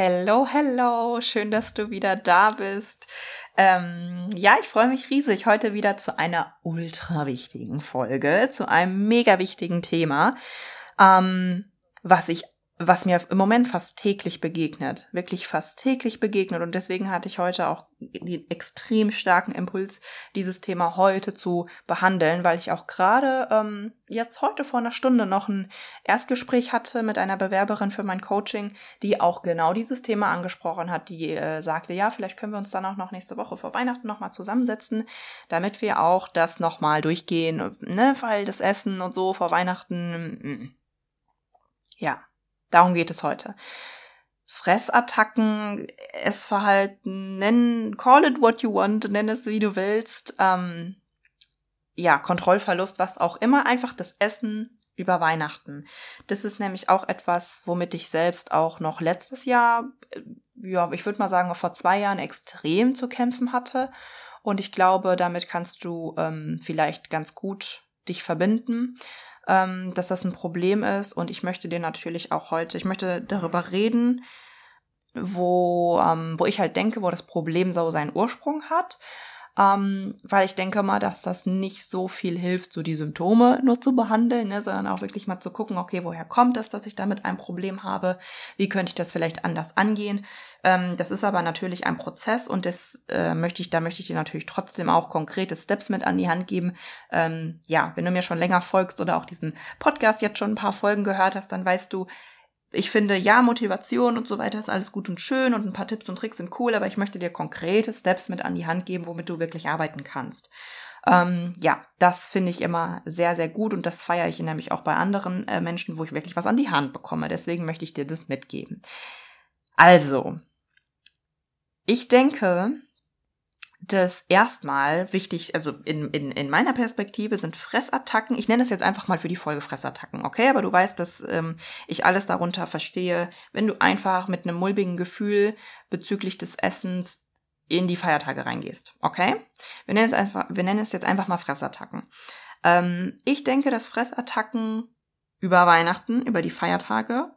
Hello, hello, schön, dass du wieder da bist. Ähm, ja, ich freue mich riesig heute wieder zu einer ultra wichtigen Folge, zu einem mega wichtigen Thema, ähm, was ich was mir im Moment fast täglich begegnet, wirklich fast täglich begegnet. Und deswegen hatte ich heute auch den extrem starken Impuls, dieses Thema heute zu behandeln, weil ich auch gerade ähm, jetzt heute vor einer Stunde noch ein Erstgespräch hatte mit einer Bewerberin für mein Coaching, die auch genau dieses Thema angesprochen hat, die äh, sagte, ja, vielleicht können wir uns dann auch noch nächste Woche vor Weihnachten nochmal zusammensetzen, damit wir auch das nochmal durchgehen, ne, weil das Essen und so vor Weihnachten, mm, ja, Darum geht es heute. Fressattacken, Essverhalten, nennen, call it what you want, nenn es wie du willst. Ähm, ja, Kontrollverlust, was auch immer, einfach das Essen über Weihnachten. Das ist nämlich auch etwas, womit ich selbst auch noch letztes Jahr, äh, ja, ich würde mal sagen, vor zwei Jahren extrem zu kämpfen hatte. Und ich glaube, damit kannst du ähm, vielleicht ganz gut dich verbinden ähm, dass das ein Problem ist. Und ich möchte dir natürlich auch heute, ich möchte darüber reden, wo, ähm, wo ich halt denke, wo das Problem so seinen Ursprung hat ähm, weil ich denke mal, dass das nicht so viel hilft, so die Symptome nur zu behandeln, ne, sondern auch wirklich mal zu gucken, okay, woher kommt es, dass ich damit ein Problem habe, wie könnte ich das vielleicht anders angehen. Ähm, das ist aber natürlich ein Prozess und das äh, möchte ich, da möchte ich dir natürlich trotzdem auch konkrete Steps mit an die Hand geben. Ähm, ja, wenn du mir schon länger folgst oder auch diesen Podcast jetzt schon ein paar Folgen gehört hast, dann weißt du, ich finde, ja, Motivation und so weiter ist alles gut und schön und ein paar Tipps und Tricks sind cool, aber ich möchte dir konkrete Steps mit an die Hand geben, womit du wirklich arbeiten kannst. Ähm, ja, das finde ich immer sehr, sehr gut und das feiere ich nämlich auch bei anderen äh, Menschen, wo ich wirklich was an die Hand bekomme. Deswegen möchte ich dir das mitgeben. Also, ich denke, das erstmal wichtig, also in, in, in meiner Perspektive sind Fressattacken, ich nenne es jetzt einfach mal für die Folge Fressattacken, okay? Aber du weißt, dass ähm, ich alles darunter verstehe, wenn du einfach mit einem mulbigen Gefühl bezüglich des Essens in die Feiertage reingehst, okay? Wir nennen es, einfach, wir nennen es jetzt einfach mal Fressattacken. Ähm, ich denke, dass Fressattacken über Weihnachten, über die Feiertage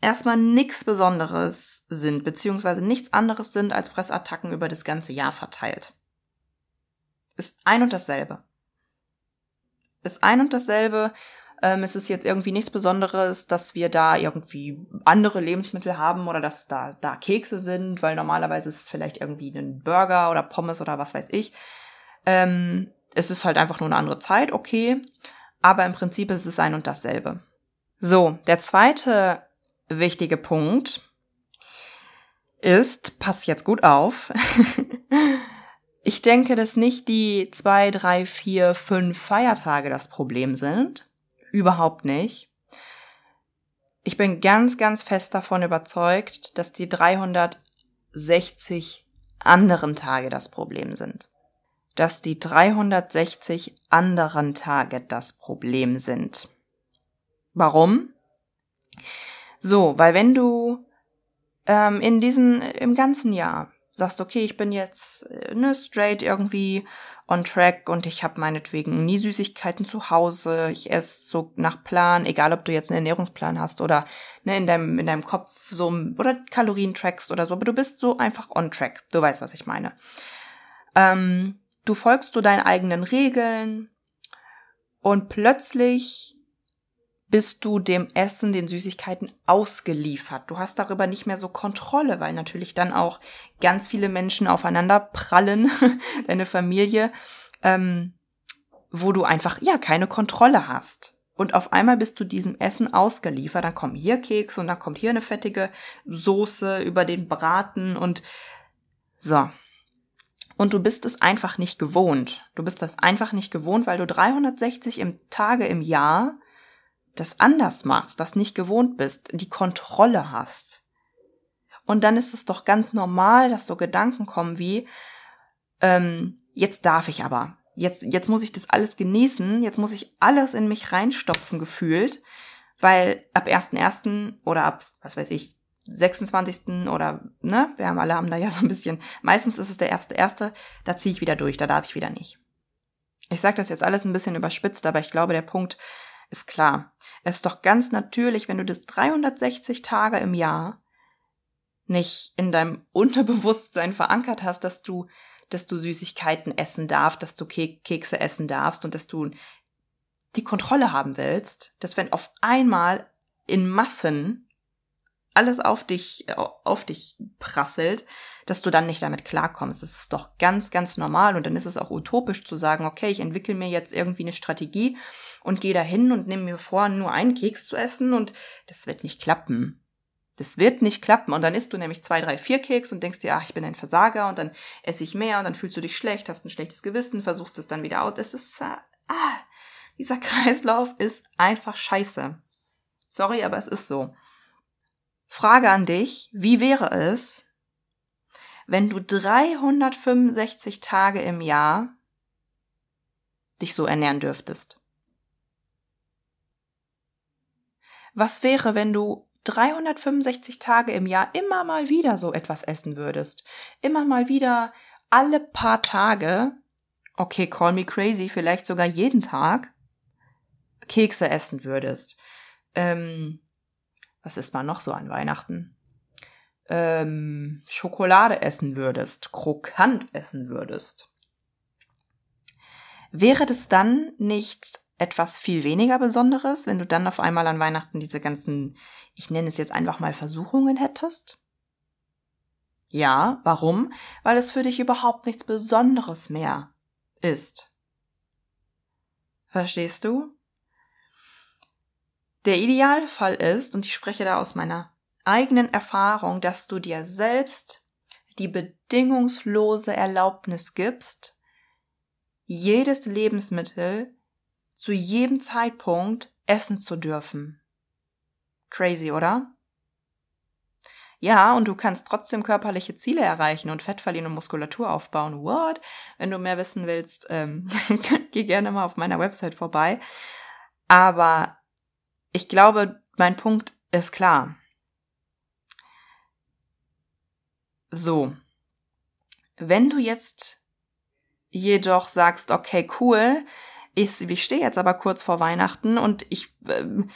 erstmal nichts Besonderes sind, beziehungsweise nichts anderes sind als Fressattacken über das ganze Jahr verteilt. Ist ein und dasselbe. Ist ein und dasselbe. Ähm, es ist jetzt irgendwie nichts Besonderes, dass wir da irgendwie andere Lebensmittel haben oder dass da, da Kekse sind, weil normalerweise ist es vielleicht irgendwie ein Burger oder Pommes oder was weiß ich. Ähm, es ist halt einfach nur eine andere Zeit, okay. Aber im Prinzip ist es ein und dasselbe. So, der zweite wichtige Punkt ist, pass jetzt gut auf, ich denke, dass nicht die zwei, drei, vier, fünf Feiertage das Problem sind. Überhaupt nicht. Ich bin ganz, ganz fest davon überzeugt, dass die 360 anderen Tage das Problem sind. Dass die 360 anderen Tage das Problem sind. Warum? So, weil wenn du ähm, in diesen, im ganzen Jahr sagst, okay, ich bin jetzt äh, ne, straight irgendwie on track und ich habe meinetwegen nie Süßigkeiten zu Hause, ich esse so nach Plan, egal ob du jetzt einen Ernährungsplan hast oder ne, in deinem in deinem Kopf so oder Kalorien trackst oder so, aber du bist so einfach on track. Du weißt, was ich meine. Ähm, du folgst so deinen eigenen Regeln und plötzlich bist du dem Essen, den Süßigkeiten ausgeliefert. Du hast darüber nicht mehr so Kontrolle, weil natürlich dann auch ganz viele Menschen aufeinander prallen, deine Familie, ähm, wo du einfach, ja, keine Kontrolle hast. Und auf einmal bist du diesem Essen ausgeliefert. Dann kommen hier Keks und dann kommt hier eine fettige Soße über den Braten und so. Und du bist es einfach nicht gewohnt. Du bist das einfach nicht gewohnt, weil du 360 im Tage im Jahr das anders machst, das nicht gewohnt bist, die Kontrolle hast. Und dann ist es doch ganz normal, dass so Gedanken kommen wie, ähm, jetzt darf ich aber. Jetzt, jetzt muss ich das alles genießen, jetzt muss ich alles in mich reinstopfen gefühlt, weil ab 1.1. oder ab, was weiß ich, 26. oder, ne, wir haben alle haben da ja so ein bisschen, meistens ist es der erste, erste, da ziehe ich wieder durch, da darf ich wieder nicht. Ich sage das jetzt alles ein bisschen überspitzt, aber ich glaube, der Punkt ist klar. Es ist doch ganz natürlich, wenn du das 360 Tage im Jahr nicht in deinem Unterbewusstsein verankert hast, dass du, dass du Süßigkeiten essen darfst, dass du Ke Kekse essen darfst und dass du die Kontrolle haben willst, dass wenn auf einmal in Massen alles auf dich, auf dich prasselt, dass du dann nicht damit klarkommst. Das ist doch ganz, ganz normal und dann ist es auch utopisch zu sagen, okay, ich entwickle mir jetzt irgendwie eine Strategie und gehe dahin und nehme mir vor, nur einen Keks zu essen und das wird nicht klappen. Das wird nicht klappen. Und dann isst du nämlich zwei, drei, vier Keks und denkst dir, ach, ich bin ein Versager und dann esse ich mehr und dann fühlst du dich schlecht, hast ein schlechtes Gewissen, versuchst es dann wieder aus. Es ist, äh, ah, dieser Kreislauf ist einfach scheiße. Sorry, aber es ist so. Frage an dich, wie wäre es, wenn du 365 Tage im Jahr dich so ernähren dürftest? Was wäre, wenn du 365 Tage im Jahr immer mal wieder so etwas essen würdest? Immer mal wieder alle paar Tage, okay, call me crazy, vielleicht sogar jeden Tag, Kekse essen würdest. Ähm, was isst man noch so an Weihnachten? Ähm, Schokolade essen würdest, krokant essen würdest. Wäre das dann nicht etwas viel weniger Besonderes, wenn du dann auf einmal an Weihnachten diese ganzen, ich nenne es jetzt einfach mal Versuchungen hättest? Ja, warum? Weil es für dich überhaupt nichts Besonderes mehr ist. Verstehst du? Der Idealfall ist, und ich spreche da aus meiner eigenen Erfahrung, dass du dir selbst die bedingungslose Erlaubnis gibst, jedes Lebensmittel zu jedem Zeitpunkt essen zu dürfen. Crazy, oder? Ja, und du kannst trotzdem körperliche Ziele erreichen und Fett verlieren und Muskulatur aufbauen. What? Wenn du mehr wissen willst, ähm, geh gerne mal auf meiner Website vorbei. Aber ich glaube, mein Punkt ist klar. So. Wenn du jetzt jedoch sagst, okay, cool, ich, ich stehe jetzt aber kurz vor Weihnachten und ich, ähm,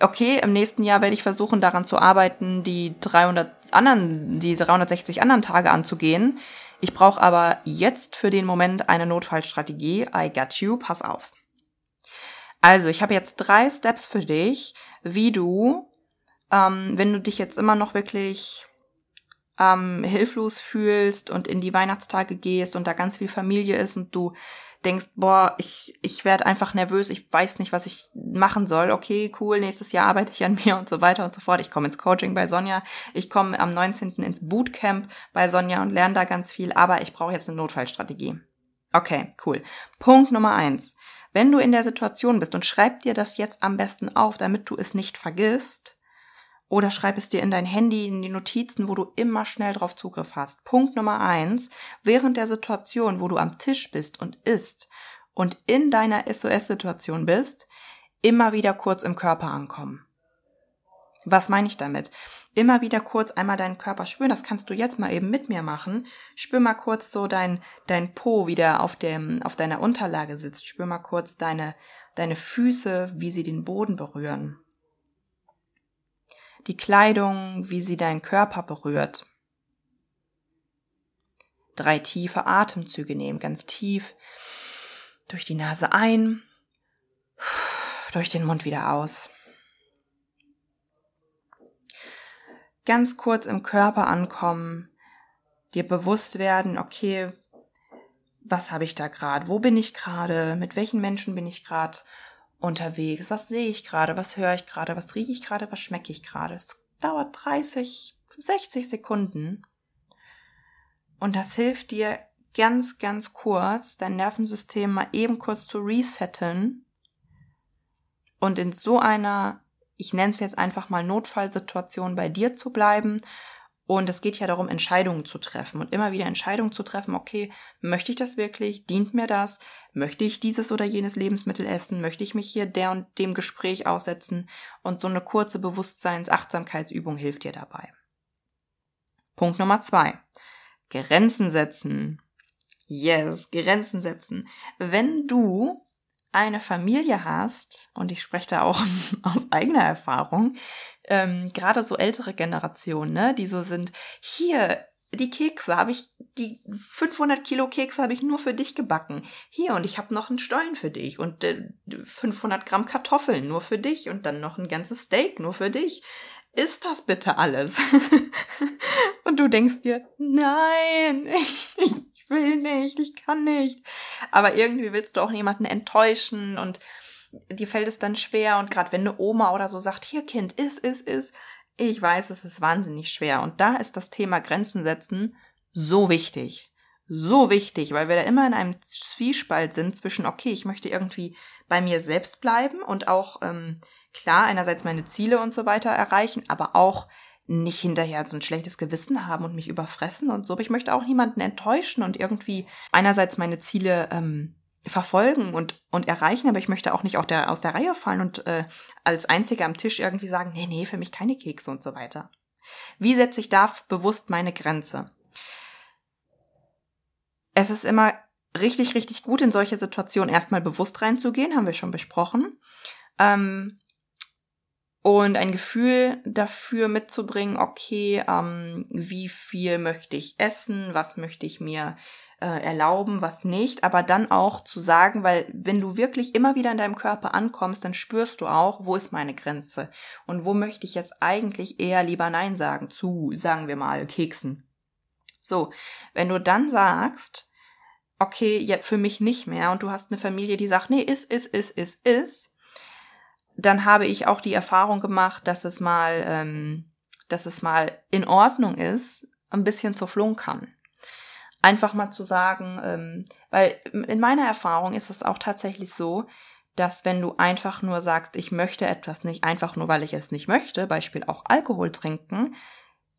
okay, im nächsten Jahr werde ich versuchen, daran zu arbeiten, die 300 anderen, die 360 anderen Tage anzugehen. Ich brauche aber jetzt für den Moment eine Notfallstrategie. I got you, pass auf. Also, ich habe jetzt drei Steps für dich, wie du, ähm, wenn du dich jetzt immer noch wirklich ähm, hilflos fühlst und in die Weihnachtstage gehst und da ganz viel Familie ist und du denkst, boah, ich, ich werde einfach nervös, ich weiß nicht, was ich machen soll. Okay, cool, nächstes Jahr arbeite ich an mir und so weiter und so fort. Ich komme ins Coaching bei Sonja, ich komme am 19. ins Bootcamp bei Sonja und lerne da ganz viel, aber ich brauche jetzt eine Notfallstrategie. Okay, cool. Punkt Nummer eins. Wenn du in der Situation bist und schreib dir das jetzt am besten auf, damit du es nicht vergisst, oder schreib es dir in dein Handy, in die Notizen, wo du immer schnell drauf Zugriff hast. Punkt Nummer eins. Während der Situation, wo du am Tisch bist und isst und in deiner SOS-Situation bist, immer wieder kurz im Körper ankommen. Was meine ich damit? Immer wieder kurz einmal deinen Körper spüren. Das kannst du jetzt mal eben mit mir machen. Spür mal kurz so dein, dein Po, wie der auf dem, auf deiner Unterlage sitzt. Spür mal kurz deine, deine Füße, wie sie den Boden berühren die Kleidung, wie sie deinen Körper berührt. Drei tiefe Atemzüge nehmen, ganz tief durch die Nase ein, durch den Mund wieder aus. Ganz kurz im Körper ankommen, dir bewusst werden, okay, was habe ich da gerade? Wo bin ich gerade? Mit welchen Menschen bin ich gerade unterwegs? Was sehe ich gerade? Was höre ich gerade? Was rieche ich gerade? Was schmecke ich gerade? Es dauert 30, 60 Sekunden. Und das hilft dir ganz, ganz kurz, dein Nervensystem mal eben kurz zu resetten und in so einer, ich nenne es jetzt einfach mal Notfallsituation bei dir zu bleiben Und es geht ja darum, Entscheidungen zu treffen und immer wieder Entscheidungen zu treffen, okay, möchte ich das wirklich? Dient mir das? Möchte ich dieses oder jenes Lebensmittel essen? Möchte ich mich hier der und dem Gespräch aussetzen? Und so eine kurze Bewusstseins-Achtsamkeitsübung hilft dir dabei. Punkt Nummer zwei. Grenzen setzen. Yes, Grenzen setzen. Wenn du eine Familie hast, und ich spreche da auch aus eigener Erfahrung, ähm, gerade so ältere Generationen, ne, die so sind, hier, die Kekse habe ich, die 500 Kilo Kekse habe ich nur für dich gebacken. Hier, und ich habe noch einen Stollen für dich und äh, 500 Gramm Kartoffeln nur für dich und dann noch ein ganzes Steak nur für dich. Ist das bitte alles? und du denkst dir, nein, ich, ich will nicht, ich kann nicht. Aber irgendwie willst du auch niemanden enttäuschen und dir fällt es dann schwer und gerade wenn eine Oma oder so sagt, hier Kind, iss, iss, iss, ich weiß, es ist wahnsinnig schwer und da ist das Thema Grenzen setzen so wichtig. So wichtig, weil wir da immer in einem Zwiespalt sind zwischen, okay, ich möchte irgendwie bei mir selbst bleiben und auch ähm, klar einerseits meine Ziele und so weiter erreichen, aber auch nicht hinterher so ein schlechtes Gewissen haben und mich überfressen und so. Aber ich möchte auch niemanden enttäuschen und irgendwie einerseits meine Ziele ähm, verfolgen und, und erreichen, aber ich möchte auch nicht auch der, aus der Reihe fallen und äh, als Einziger am Tisch irgendwie sagen, nee, nee, für mich keine Kekse und so weiter. Wie setze ich da bewusst meine Grenze? Es ist immer richtig, richtig gut, in solche Situationen erstmal bewusst reinzugehen, haben wir schon besprochen. Ähm, und ein Gefühl dafür mitzubringen, okay, ähm, wie viel möchte ich essen, was möchte ich mir äh, erlauben, was nicht, aber dann auch zu sagen, weil wenn du wirklich immer wieder in deinem Körper ankommst, dann spürst du auch, wo ist meine Grenze und wo möchte ich jetzt eigentlich eher lieber Nein sagen zu, sagen wir mal, Keksen. So, wenn du dann sagst, okay, jetzt für mich nicht mehr und du hast eine Familie, die sagt, nee, ist, ist, ist, ist, ist, dann habe ich auch die Erfahrung gemacht, dass es mal, ähm, dass es mal in Ordnung ist, ein bisschen zu flunkern. Einfach mal zu sagen, ähm, weil in meiner Erfahrung ist es auch tatsächlich so, dass wenn du einfach nur sagst, ich möchte etwas nicht, einfach nur weil ich es nicht möchte, Beispiel auch Alkohol trinken,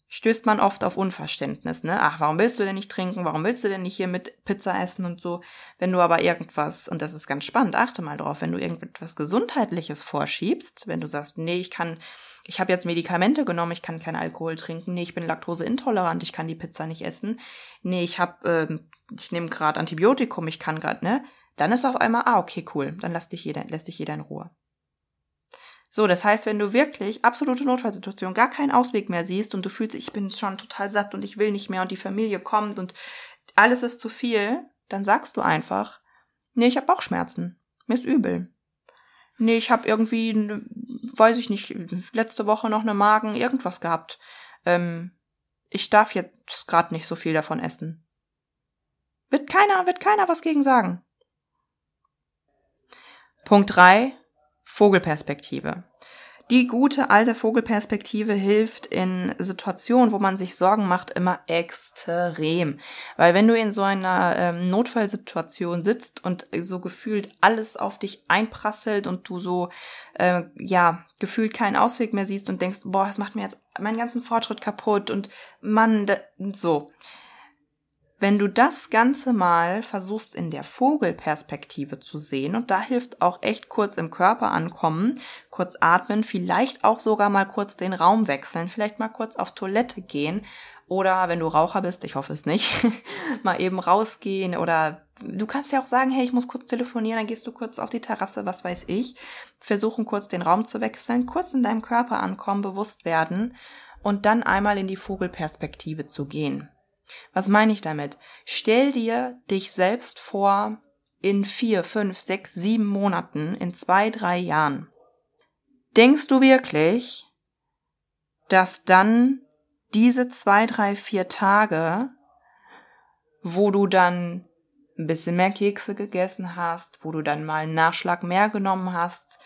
stößt man oft auf Unverständnis, ne? Ach, warum willst du denn nicht trinken? Warum willst du denn nicht hier mit Pizza essen und so? Wenn du aber irgendwas, und das ist ganz spannend, achte mal drauf, wenn du irgendetwas Gesundheitliches vorschiebst, wenn du sagst, nee, ich kann, ich habe jetzt Medikamente genommen, ich kann keinen Alkohol trinken, nee, ich bin laktoseintolerant, ich kann die Pizza nicht essen, nee, ich habe, ähm, ich nehme gerade Antibiotikum, ich kann gerade, ne? Dann ist auf einmal, ah, okay, cool, dann lass dich jeder, lässt dich jeder in Ruhe. So, das heißt, wenn du wirklich absolute Notfallsituation gar keinen Ausweg mehr siehst und du fühlst, ich bin schon total satt und ich will nicht mehr und die Familie kommt und alles ist zu viel, dann sagst du einfach, nee, ich habe Bauchschmerzen, mir ist übel. Nee, ich habe irgendwie, weiß ich nicht, letzte Woche noch eine Magen, irgendwas gehabt. Ähm, ich darf jetzt gerade nicht so viel davon essen. Wird keiner, wird keiner was gegen sagen. Punkt drei Vogelperspektive. Die gute alte Vogelperspektive hilft in Situationen, wo man sich Sorgen macht, immer extrem. Weil wenn du in so einer ähm, Notfallsituation sitzt und so gefühlt alles auf dich einprasselt und du so, äh, ja, gefühlt keinen Ausweg mehr siehst und denkst, boah, das macht mir jetzt meinen ganzen Fortschritt kaputt und Mann, so wenn du das Ganze mal versuchst in der Vogelperspektive zu sehen, und da hilft auch echt kurz im Körper ankommen, kurz atmen, vielleicht auch sogar mal kurz den Raum wechseln, vielleicht mal kurz auf Toilette gehen oder wenn du Raucher bist, ich hoffe es nicht, mal eben rausgehen oder du kannst ja auch sagen, hey, ich muss kurz telefonieren, dann gehst du kurz auf die Terrasse, was weiß ich, versuchen kurz den Raum zu wechseln, kurz in deinem Körper ankommen, bewusst werden und dann einmal in die Vogelperspektive zu gehen. Was meine ich damit? Stell dir dich selbst vor in vier, fünf, sechs, sieben Monaten, in zwei, drei Jahren. Denkst du wirklich, dass dann diese zwei, drei, vier Tage, wo du dann ein bisschen mehr Kekse gegessen hast, wo du dann mal einen Nachschlag mehr genommen hast,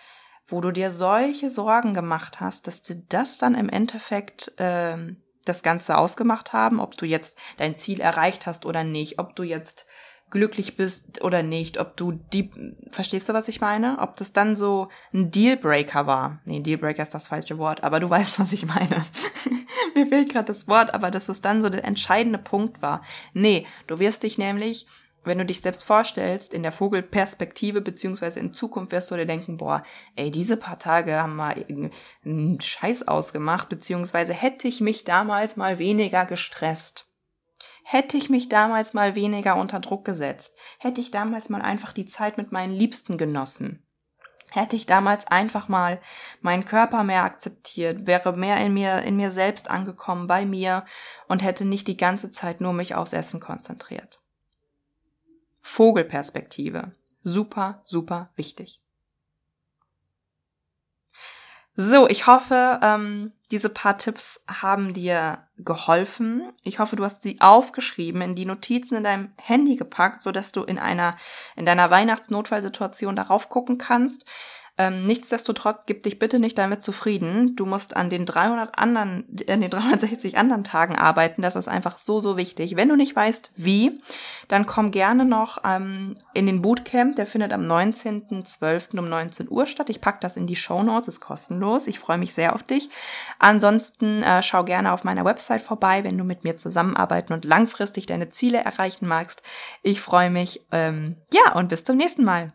wo du dir solche Sorgen gemacht hast, dass dir das dann im Endeffekt ähm, das Ganze ausgemacht haben, ob du jetzt dein Ziel erreicht hast oder nicht, ob du jetzt glücklich bist oder nicht, ob du die, verstehst du, was ich meine? Ob das dann so ein Dealbreaker war. Nee, Dealbreaker ist das falsche Wort, aber du weißt, was ich meine. Mir fehlt gerade das Wort, aber dass es dann so der entscheidende Punkt war. Nee, du wirst dich nämlich wenn du dich selbst vorstellst, in der Vogelperspektive, beziehungsweise in Zukunft wirst du dir denken, boah, ey, diese paar Tage haben mal einen Scheiß ausgemacht, beziehungsweise hätte ich mich damals mal weniger gestresst. Hätte ich mich damals mal weniger unter Druck gesetzt. Hätte ich damals mal einfach die Zeit mit meinen Liebsten genossen. Hätte ich damals einfach mal meinen Körper mehr akzeptiert, wäre mehr in mir, in mir selbst angekommen, bei mir und hätte nicht die ganze Zeit nur mich aufs Essen konzentriert. Vogelperspektive. Super, super wichtig. So, ich hoffe, ähm, diese paar Tipps haben dir geholfen. Ich hoffe, du hast sie aufgeschrieben, in die Notizen in deinem Handy gepackt, so dass du in einer, in deiner Weihnachtsnotfallsituation darauf gucken kannst. Ähm, nichtsdestotrotz gib dich bitte nicht damit zufrieden. Du musst an den 300 anderen, an den 360 anderen Tagen arbeiten. Das ist einfach so, so wichtig. Wenn du nicht weißt, wie, dann komm gerne noch ähm, in den Bootcamp. Der findet am 19.12. um 19 Uhr statt. Ich pack das in die Show Notes, ist kostenlos. Ich freue mich sehr auf dich. Ansonsten äh, schau gerne auf meiner Website vorbei, wenn du mit mir zusammenarbeiten und langfristig deine Ziele erreichen magst. Ich freue mich. Ähm, ja, und bis zum nächsten Mal.